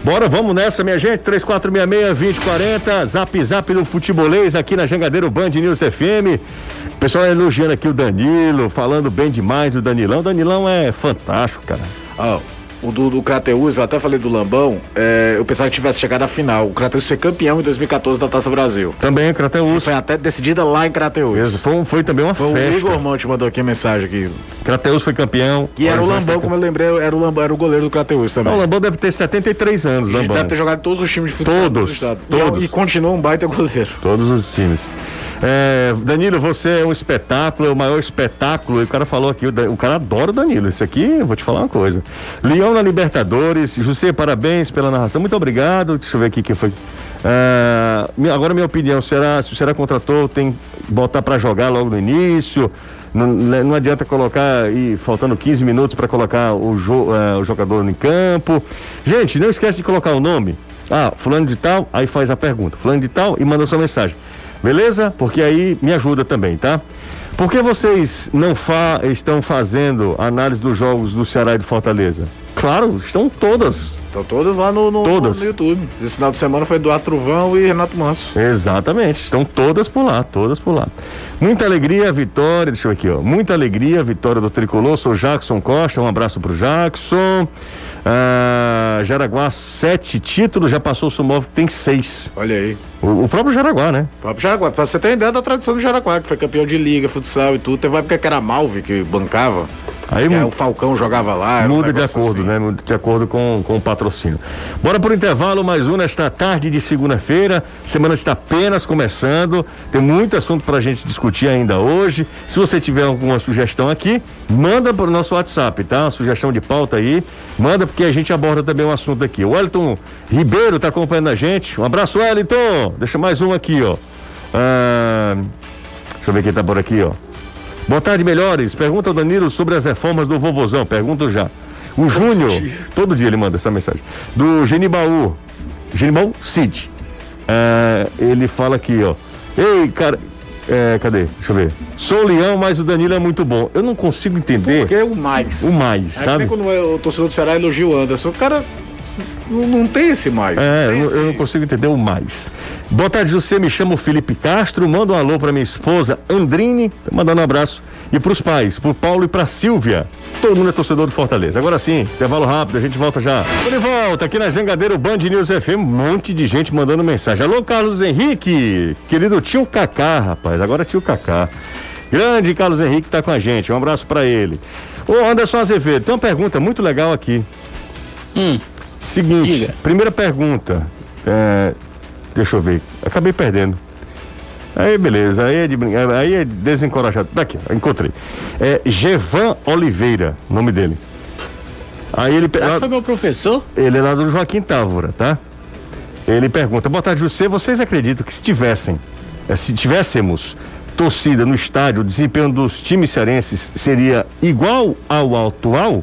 Bora, vamos nessa, minha gente. 3466-2040. Zap Zap do Futebolês aqui na Jangadeiro Band News FM. O pessoal elogiando aqui o Danilo, falando bem demais do Danilão. O Danilão é fantástico, cara. Ó, o do, do Crateus, eu até falei do Lambão, é, eu pensava que tivesse chegado à final. O Crateus foi campeão em 2014 da Taça Brasil. Também, Crateus. Foi até decidida lá em Crateus. Foi, foi também uma Foi o festa. Igor Monte mandou aqui a mensagem aqui. Crateus foi campeão. E era o Lambão, foi como eu lembrei, era o Lambão, era o goleiro do Crateus também. Não, o Lambão deve ter 73 anos, Ele Lambão. deve ter jogado em todos os times de futsal Todos, do estado. E é- todos. E, continua um baita goleiro. Todos os times. É, Danilo, você é um espetáculo, é o maior espetáculo. E o cara falou aqui, o, cara adora o Danilo. Isso aqui, eu vou te falar uma coisa. Leão na Libertadores. José, parabéns pela narração. Muito obrigado. Deixa eu ver aqui quem foi. Minha- agora, minha opinião: será, se o Ceará contratou, tem que botar para jogar logo no início. Não, não adianta colocar e faltando 15 minutos para colocar o, jo- eh, o jogador em campo. Gente, não esquece de colocar o nome. Ah, fulano de tal, aí faz a pergunta. Fulano de tal e manda sua mensagem. Beleza? Porque aí me ajuda também, tá? Por que vocês não fa estão fazendo análise dos jogos do Ceará e do Fortaleza? Claro, estão todas. Estão todas lá no, no, Todas. no YouTube. Esse final de semana foi Eduardo Truvão e Renato Manso. Exatamente, estão todas por lá, todas por lá. Muita alegria, vitória, deixa eu ver aqui, ó. Muita alegria, vitória do Tricolor, sou Jackson Costa, um abraço pro Jackson. Ah, Jaraguá, sete títulos, já passou o Sumov, tem seis. Olha aí. O, o próprio Jaraguá, né? O próprio Jaraguá. Pra você ter ideia da tradição do Jaraguá, que foi campeão de liga, futsal e tudo. Teve uma época que era Malve que bancava. Aí aí o Falcão jogava lá. era um Muda de acordo, assim. né? Muda de acordo com, com o patrocínio. Bora pro intervalo, mais um nesta tarde de segunda-feira. Semana está apenas começando. Tem muito assunto pra gente discutir ainda hoje. Se você tiver alguma sugestão aqui, manda pro nosso WhatsApp, tá? Uma sugestão de pauta aí. Manda porque a gente aborda também um assunto aqui. O Wellington Ribeiro tá acompanhando a gente. Um abraço, Deixa mais um aqui, ó. Ah, deixa eu ver quem tá por aqui, ó. Boa tarde, melhores. Pergunta ao Danilo sobre as reformas do vovozão. Pergunto já. O Júnior, todo dia ele manda essa mensagem. Do Genibaú. Genibaú Cid. É, ele fala aqui, ó. Ei, cara. é, cadê? Deixa eu ver. Sou leão, mas o Danilo é muito bom. Eu não consigo entender Porque é o mais. o mais, É sabe? quando o torcedor do Ceará elogia o Anderson. O cara não, não tem esse mais. É, eu, esse- eu não consigo entender o mais. Boa tarde, José. Me chamo Felipe Castro. Manda um alô pra minha esposa Andrine. Tô mandando um abraço. E pros pais, pro Paulo e pra Silvia. Todo mundo é torcedor do Fortaleza. Agora sim, intervalo rápido, a gente volta já. De volta aqui na Jangadeiro Band News FM. Um monte de gente mandando mensagem. Alô, Carlos Henrique. Querido tio Cacá, rapaz. Agora tio Cacá. Grande Carlos Henrique tá com a gente. Um abraço pra ele. Ô, Anderson Azevedo, tem uma pergunta muito legal aqui. Hum, Seguinte, Diga. primeira pergunta. É, deixa eu ver. Acabei perdendo. Aí, beleza, aí é de aí é desencorajado. Daqui, ó, encontrei. É Gevan Oliveira, nome dele. Aí ele. Ah, foi meu professor? Ele é lá do Joaquim Távora, tá? Ele pergunta: Boa tarde, José. Vocês acreditam que se tivessem, eh, se tivéssemos torcida no estádio, o desempenho dos times cearenses seria igual ao atual?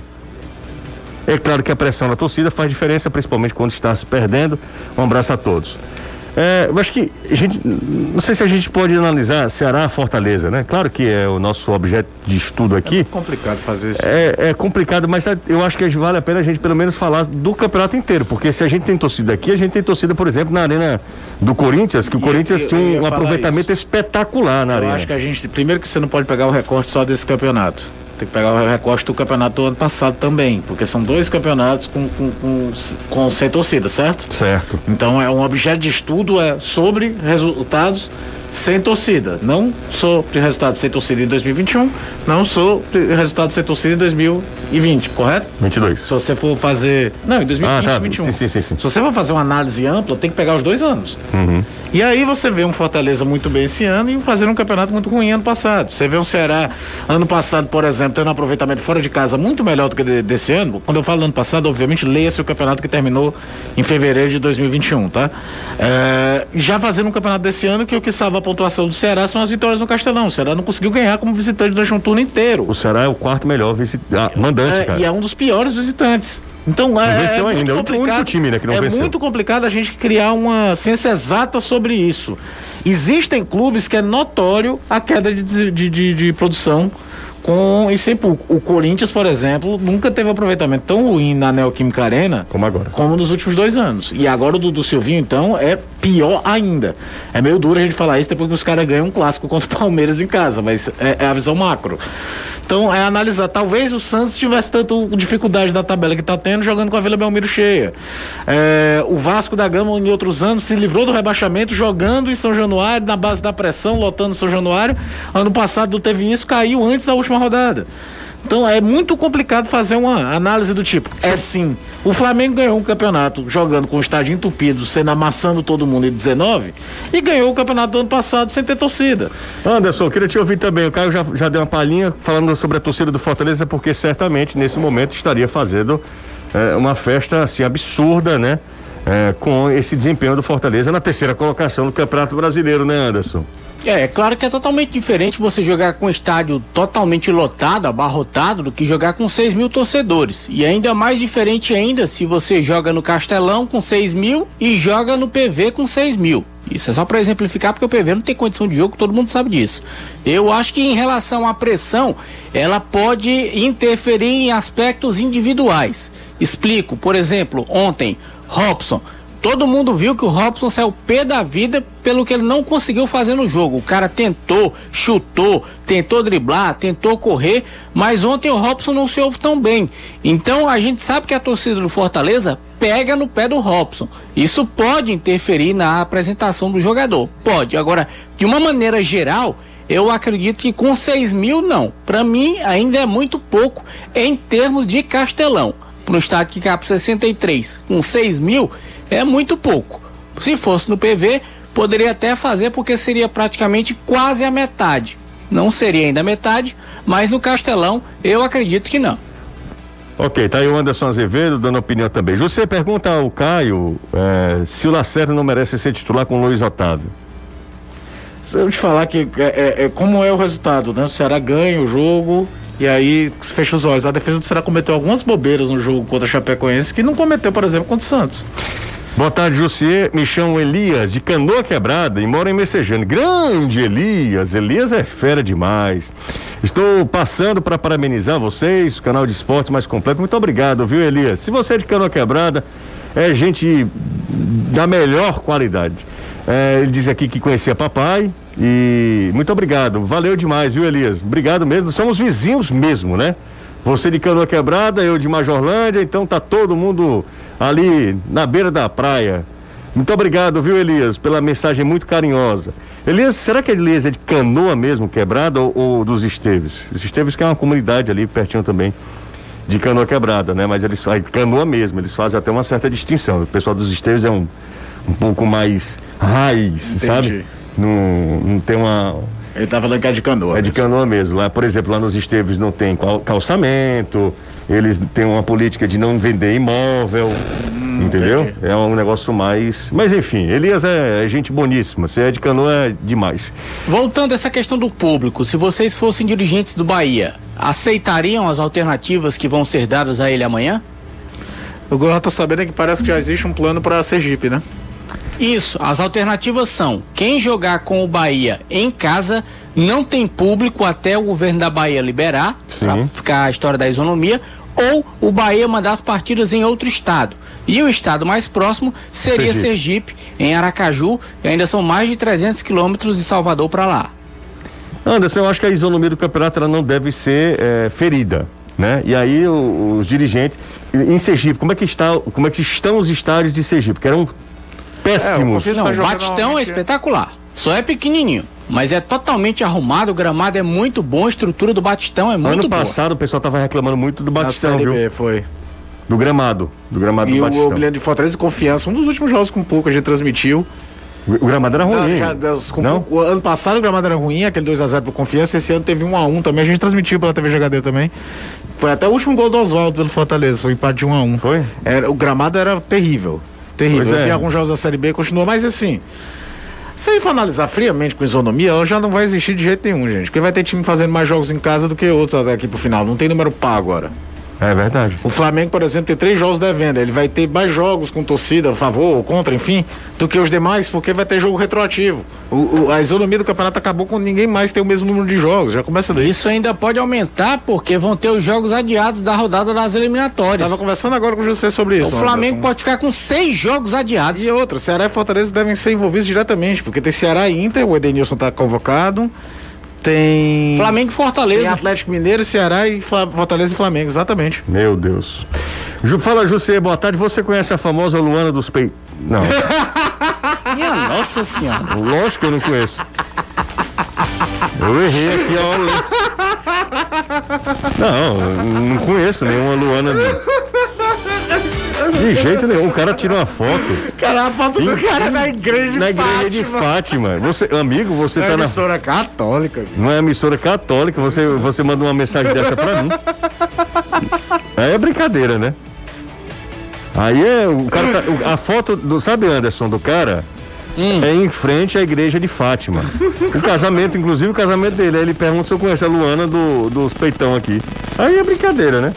É claro que a pressão da torcida faz diferença, principalmente quando está se perdendo. Um abraço a todos. É, eu acho que a gente, não sei se a gente pode analisar Ceará Fortaleza, né? Claro que é o nosso objeto de estudo aqui. É complicado fazer isso. É, é complicado, mas eu acho que vale a pena a gente pelo menos falar do campeonato inteiro, porque se a gente tem torcida aqui, a gente tem torcida, por exemplo, na arena do Corinthians, que o E Corinthians eu- tinha eu um aproveitamento espetacular na Eu arena. acho que a gente, primeiro que você não pode pegar o recorte só desse campeonato. Tem que pegar o recorte do campeonato do ano passado também, porque são dois campeonatos com, com, com, com sem torcida, certo? Certo. Então é um objeto de estudo é sobre resultados sem torcida, não sobre resultados sem torcida em 2021, não sobre resultados sem torcida em 2020, correto? 22. Se você for fazer, não, em 2020, Ah, tá. 2021. Sim, sim, sim, sim. Se você for fazer uma análise ampla, tem que pegar os dois anos. Uhum. E aí você vê um Fortaleza muito bem esse ano e fazendo um campeonato muito ruim ano passado. Você vê um Ceará ano passado, por exemplo, tendo um aproveitamento fora de casa muito melhor do que de- desse ano. Quando eu falo ano passado, obviamente, leia-se o campeonato que terminou em fevereiro de 2021, tá? É, já fazendo um campeonato desse ano que o que salva a pontuação do Ceará são as vitórias no Castelão. O Ceará não conseguiu ganhar como visitante durante um turno inteiro. O Ceará é o quarto melhor vice... ah, mandante, É, cara. e é um dos piores visitantes. Então é, venceu é ainda, muito é o único complicado. time, né, que não é venceu. muito complicado a gente criar uma ciência exata sobre isso. Existem clubes que é notório a queda de, de, de- de produção com e sem público. O Corinthians, por exemplo, nunca teve um aproveitamento tão ruim na Neoquímica Arena Como agora. como nos últimos dois anos. E agora o do, do Silvinho, então, é pior ainda. É meio duro a gente falar isso depois que os caras ganham um clássico contra o Palmeiras em casa, mas é, é a visão macro. Então, é analisar. Talvez o Santos tivesse tanto dificuldade na tabela que está tendo, jogando com a Vila Belmiro cheia. É, o Vasco da Gama, em outros anos, se livrou do rebaixamento jogando em São Januário, na base da pressão, lotando São Januário. Ano passado teve isso, caiu antes da última rodada. Então é muito complicado fazer uma análise do tipo. É sim. O Flamengo ganhou um campeonato jogando com o estádio entupido, sendo amassando todo mundo em 19, e ganhou o campeonato do ano passado sem ter torcida. Anderson, queria te ouvir também. O Caio já, já deu uma palhinha falando sobre a torcida do Fortaleza, porque certamente nesse momento estaria fazendo eh, uma festa assim absurda, né? Eh, com esse desempenho do Fortaleza na terceira colocação do Campeonato Brasileiro, né, Anderson? É, é claro que é totalmente diferente você jogar com um estádio totalmente lotado, abarrotado, do que jogar com 6 mil torcedores. E ainda mais diferente ainda se você joga no Castelão com 6 mil e joga no PV com 6 mil. Isso é só para exemplificar, porque o PV não tem condição de jogo, todo mundo sabe disso. Eu acho que em relação à pressão, ela pode interferir em aspectos individuais. Explico, por exemplo, ontem, Robson. Todo mundo viu que o Robson saiu pé da vida pelo que ele não conseguiu fazer no jogo. O cara tentou, chutou, tentou driblar, tentou correr, mas ontem o Robson não se ouve tão bem. Então a gente sabe que a torcida do Fortaleza pega no pé do Robson. Isso pode interferir na apresentação do jogador. Pode. Agora, de uma maneira geral, eu acredito que com 6 mil, não. Para mim, ainda é muito pouco em termos de Castelão. Para um estádio que cabe 63, com 6 mil, é muito pouco. Se fosse no PV, poderia até fazer, porque seria praticamente quase a metade. Não seria ainda a metade, mas no Castelão, eu acredito que não. Ok, tá aí o Anderson Azevedo dando opinião também. Você pergunta ao Caio eh, se o Lacerda não merece ser titular com o Luiz Otávio. Se eu te falar que é, é- é como é o resultado, né? O Ceará ganha o jogo e aí fecha os olhos. A defesa do Ceará cometeu algumas bobeiras no jogo contra a Chapecoense que não cometeu, por exemplo, contra o Santos. Boa tarde, Jussier. Me chamo Elias, de Canoa Quebrada, e moro em Messejano. Grande Elias. Elias é fera demais. Estou passando para parabenizar vocês, o canal de esportes mais completo. Muito obrigado, viu, Elias? Se você é de Canoa Quebrada, é gente da melhor qualidade. É, ele diz aqui que conhecia papai e muito obrigado. Valeu demais, viu, Elias? Obrigado mesmo. Somos vizinhos mesmo, né? Você de Canoa Quebrada, eu de Majorlândia, então tá todo mundo ali na beira da praia. Muito obrigado, viu, Elias, pela mensagem muito carinhosa. Elias, será que Elias é de Canoa mesmo, Quebrada, ou, ou dos Esteves? Os Esteves que é uma comunidade ali pertinho também de Canoa Quebrada, né? Mas eles fazem Canoa mesmo, eles fazem até uma certa distinção. O pessoal dos Esteves é um, um pouco mais raiz, Entendi. sabe? Não, não tem uma. Ele tá falando que é de canoa. É de canoa mesmo. Lá, por exemplo, lá nos Esteves não tem cal- calçamento, eles têm uma política de não vender imóvel. entendeu? É um negócio mais. Mas enfim, Elias é, é gente boníssima. Se é de canoa, é demais. Voltando a essa questão do público, se vocês fossem dirigentes do Bahia, aceitariam as alternativas que vão ser dadas a ele amanhã? O que eu tô sabendo é que parece que já existe um plano para Sergipe, né? Isso, as alternativas são: quem jogar com o Bahia em casa não tem público até o governo da Bahia liberar, para ficar a história da isonomia, ou o Bahia mandar as partidas em outro estado. E o estado mais próximo seria Sergipe. Sergipe, em Aracaju, e ainda são mais de 300 quilômetros de Salvador para lá. Anderson, eu acho que a isonomia do campeonato ela não deve ser eh, ferida, né? E aí o- os dirigentes em Sergipe, como é que está, como é que estão os estádios de Sergipe? Que eram péssimos. Não, tá o jogando Batistão é espetacular. Só é pequenininho, mas é totalmente arrumado, o gramado é muito bom, a estrutura do Batistão é muito ano boa. passado o pessoal tava reclamando muito do Batistão, viu? B, foi. Do gramado, do gramado E do o Batistão. Obliano de Fortaleza e Confiança, um dos últimos jogos com pouco a gente transmitiu. O o gramado era ruim. Não, já, das- com Não? pouco- o ano passado o gramado era ruim, aquele 2x0 pro Confiança. Esse ano teve 1x1 também. A gente transmitiu pela TV Jogadeiro também. Foi até o último gol do Oswaldo pelo Fortaleza. Foi empate de 1x1. Foi? Era, o gramado era terrível. Terrível. Pois Eu é. vi alguns jogos da Série B, continuou. Mas assim, se ele for analisar friamente com isonomia, ela já não vai existir de jeito nenhum, gente. Porque vai ter time fazendo mais jogos em casa do que outros daqui pro final. Não tem número par agora. É verdade. O Flamengo, por exemplo, tem três jogos devendo. Ele vai ter mais jogos com torcida, a favor ou contra, enfim, do que os demais, porque vai ter jogo retroativo. O- o- a isonomia do campeonato acabou com ninguém mais ter o mesmo número de jogos. Já começa daí. Isso ainda pode aumentar porque vão ter os jogos adiados da rodada das eliminatórias. Tava conversando agora com o José sobre O isso. Flamengo Anderson. pode ficar com seis jogos adiados. E outra, Ceará e Fortaleza devem ser envolvidos diretamente, porque tem Ceará e Inter, o Edenilson tá convocado. Tem. Flamengo e Tem Fortaleza. Atlético Mineiro, Ceará e Fla- Fortaleza e Flamengo, exatamente. Meu Deus. Ju- Fala, José, boa tarde. Você conhece a famosa Luana dos Peitos? Não, Minha nossa senhora. lógico que eu não conheço. Eu errei aqui, ó. Não, não conheço nenhuma Luana. De jeito nenhum. O cara tira uma foto Cara, a foto do cara é na igreja de na igreja de Fátima. Você, amigo, você É tá na. emissora católica. Não é emissora católica, você, você manda uma mensagem dessa pra mim. Aí é brincadeira, né? Aí é. O cara tá- a foto do. Sabe, Anderson, do cara? É em frente à igreja de Fátima. O casamento, inclusive o casamento dele. Aí ele pergunta se eu conheço a Luana do, dos peitão aqui. Aí é brincadeira, né?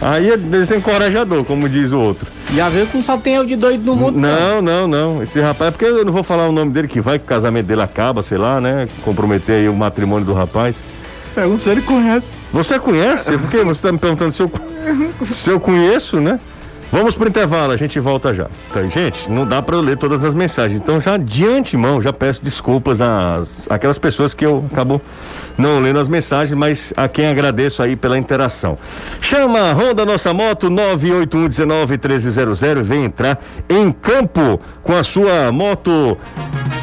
Aí é desencorajador, como diz o outro. Já viu que não só tem eu de doido no mundo. Não, não, não. Esse rapaz, porque eu não vou falar o nome dele, que vai que o casamento dele acaba, sei lá, né? Comprometer aí o matrimônio do rapaz. Pergunta se ele conhece. Você conhece? Por que você está me perguntando se eu, se eu conheço, né? Vamos pro intervalo, a gente volta já. Então, gente, não dá para eu ler todas as mensagens. Então, já de antemão, já peço desculpas às aquelas pessoas que eu acabo não lendo as mensagens, mas a quem agradeço aí pela interação. Chama Honda Nossa Moto 981191300 vem entrar em campo com a sua moto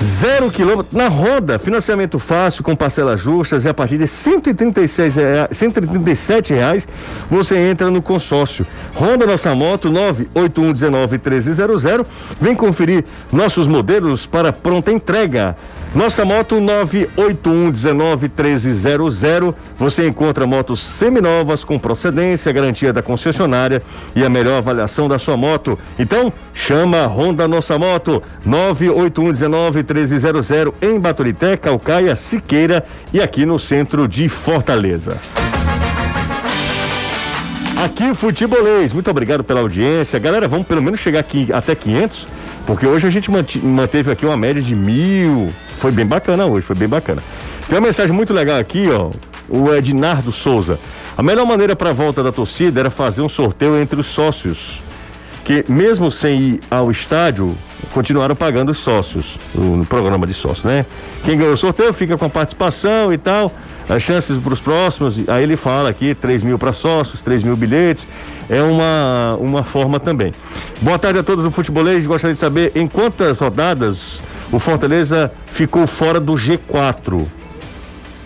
zero quilômetro na Honda, financiamento fácil com parcelas justas e a partir de 136 reais, 137 reais você entra no consórcio. Honda Nossa Moto 981191300 vem conferir nossos modelos para pronta entrega. Nossa Moto 981191300 você encontra motos seminovas com procedência, garantia da concessionária e a melhor avaliação da sua moto. Então, chama a Honda Nossa Moto 981191300 em Baturité, Calcaia, Siqueira e aqui no centro de Fortaleza. Aqui Futebolês, muito obrigado pela audiência. Galera, vamos pelo menos chegar aqui até 500, porque hoje a gente manteve aqui uma média de mil. Foi bem bacana hoje, foi bem bacana. Tem uma mensagem muito legal aqui, ó. O Ednardo Souza. A melhor maneira para a volta da torcida era fazer um sorteio entre os sócios. Que mesmo sem ir ao estádio, continuaram pagando os sócios, no programa de sócios, né? Quem ganhou o sorteio fica com a participação e tal. As chances para os próximos, aí ele fala aqui, 3 mil para sócios, 3 mil bilhetes, é uma, uma forma também. Boa tarde a todos do Futebolês, gostaria de saber em quantas rodadas o Fortaleza ficou fora do G4.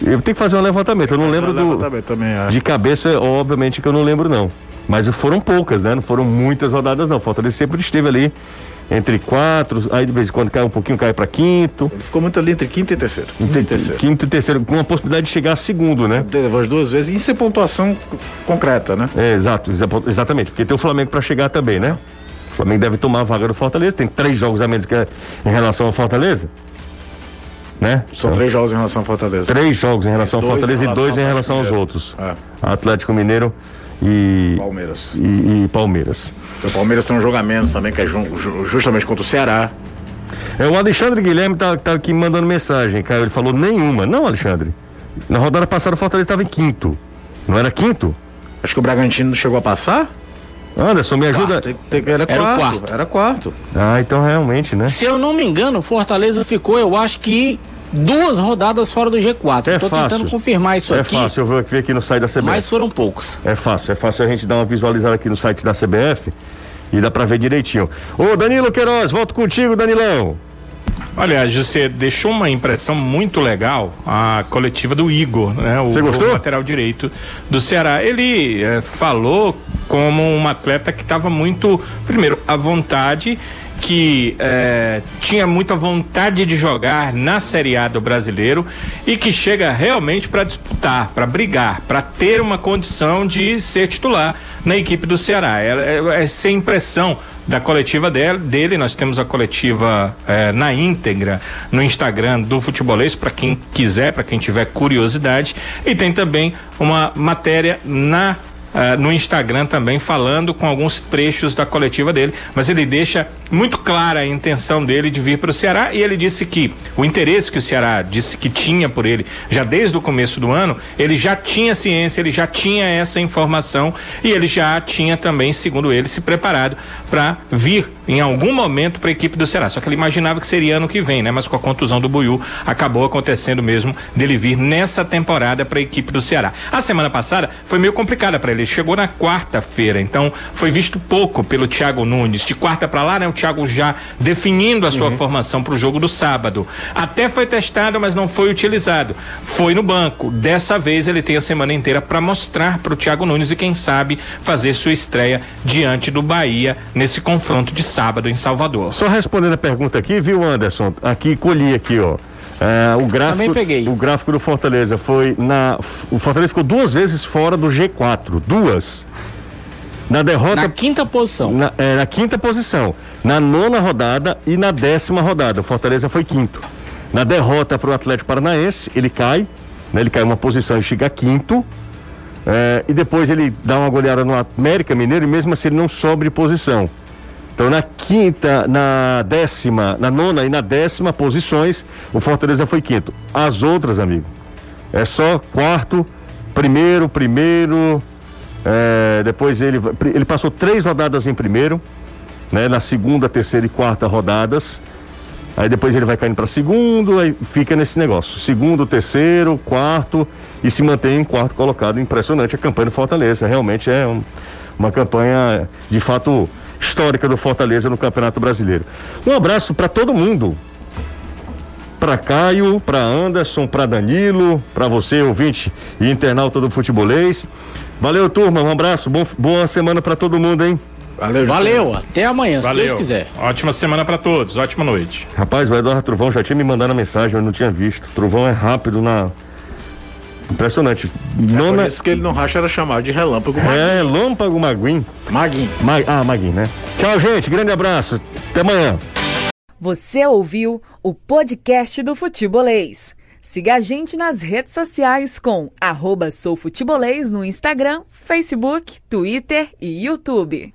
Eu tenho que fazer um levantamento, eu não lembro do, também, acho. de cabeça, obviamente que eu não lembro não. Mas foram poucas, né? Não foram muitas rodadas não. Fortaleza sempre esteve ali entre quatro, aí de vez em quando cai um pouquinho, cai para quinto. Ele ficou muito ali entre quinto e terceiro. Entre terceiro. Quinto e terceiro, com a possibilidade de chegar a segundo, né? As duas vezes. Isso é pontuação concreta, né? É, exato, exatamente. Porque tem o Flamengo para chegar também, né? O Flamengo deve tomar a vaga do Fortaleza, tem três jogos a menos que em relação ao Fortaleza. Né? São então, três jogos em relação ao Fortaleza. Três jogos em relação ao Fortaleza e dois em relação aos outros. É. Atlético Mineiro e Palmeiras. E, e Palmeiras. O Palmeiras tem um jogamento também que é justamente contra o Ceará. É, o Alexandre Guilherme tá, tá aqui mandando mensagem, Caio. Ele falou nenhuma. Não, Alexandre. Na rodada passada o Fortaleza estava em quinto. Não era quinto? Acho que o Bragantino chegou a passar. Anderson, me ajuda. Quarto. Era, quarto, era quarto. Era quarto. Ah, então realmente, né? Se eu não me engano, o Fortaleza ficou, eu acho que duas rodadas fora do G4. É Estou tentando confirmar isso é aqui. É fácil, eu vou ver aqui no site da CBF. Mas foram poucos. É fácil, é fácil a gente dar uma visualizada aqui no site da CBF e dá para ver direitinho. Ô Danilo Queiroz, volto contigo, Danilão. Olha, você deixou uma impressão muito legal a coletiva do Igor, né? O, Você gostou? o lateral direito do Ceará. Ele é, falou como um atleta que estava muito, primeiro, à vontade que é, tinha muita vontade de jogar na Série A do brasileiro e que chega realmente para disputar, para brigar, para ter uma condição de ser titular na equipe do Ceará. É, é, é a impressão da coletiva dele, dele. Nós temos a coletiva é, na íntegra no Instagram do Futebolês, para quem quiser, para quem tiver curiosidade. E tem também uma matéria na Uh, no Instagram também falando com alguns trechos da coletiva dele, mas ele deixa muito clara a intenção dele de vir para o Ceará e ele disse que o interesse que o Ceará disse que tinha por ele já desde o começo do ano, ele já tinha ciência, ele já tinha essa informação e ele já tinha também, segundo ele, se preparado para vir em algum momento para a equipe do Ceará. Só que ele imaginava que seria ano que vem, né? Mas com a contusão do Buiu acabou acontecendo mesmo dele vir nessa temporada para a equipe do Ceará. A semana passada foi meio complicada para ele ele chegou na quarta-feira, então foi visto pouco pelo Thiago Nunes. De quarta para lá, né? O Thiago já definindo a sua uhum. formação para o jogo do sábado. Até foi testado, mas não foi utilizado. Foi no banco. Dessa vez ele tem a semana inteira para mostrar para o Thiago Nunes e quem sabe fazer sua estreia diante do Bahia nesse confronto de sábado em Salvador. Só respondendo a pergunta aqui, viu, Anderson? Aqui colhi aqui, ó. É, o gráfico, o gráfico do Fortaleza foi na. O Fortaleza ficou duas vezes fora do G4. Duas. Na derrota. Na quinta posição. Na, é, na quinta posição. Na nona rodada e na décima rodada. O Fortaleza foi quinto. Na derrota para o Atlético Paranaense, ele cai. Né, ele cai uma posição e chega a quinto. É, e depois ele dá uma goleada no América Mineiro e mesmo assim ele não sobe posição. Então, na quinta, na décima, na nona e na décima posições, o Fortaleza foi quinto. As outras, amigo, é só quarto, primeiro, primeiro. É, depois ele, ele passou três rodadas em primeiro, né? Na segunda, terceira e quarta rodadas. Aí depois ele vai caindo para segundo, aí fica nesse negócio. Segundo, terceiro, quarto e se mantém em quarto colocado. Impressionante a campanha do Fortaleza. Realmente é um, uma campanha de fato histórica do Fortaleza no Campeonato Brasileiro. Um abraço para todo mundo. Para Caio, para Anderson, para Danilo, para você, ouvinte e internauta do futebolês. Valeu, turma. Um abraço. Bom, boa semana para todo mundo, hein? Valeu, Valeu. Até amanhã, Valeu. se Deus quiser. Ótima semana para todos. Ótima noite. Rapaz, o Eduardo Truvão já tinha me mandado a mensagem, eu não tinha visto. Truvão é rápido na Impressionante. É Nona... por isso que ele não racha era chamado de relâmpago Maguinho. É, relâmpago Maguinho. Maguinho. Ma... Ah, Maguinho, né? Tchau, gente. Grande abraço. Até amanhã. Você ouviu o podcast do Futebolês. Siga a gente nas redes sociais com arroba soufutebolês no Instagram, Facebook, Twitter e YouTube.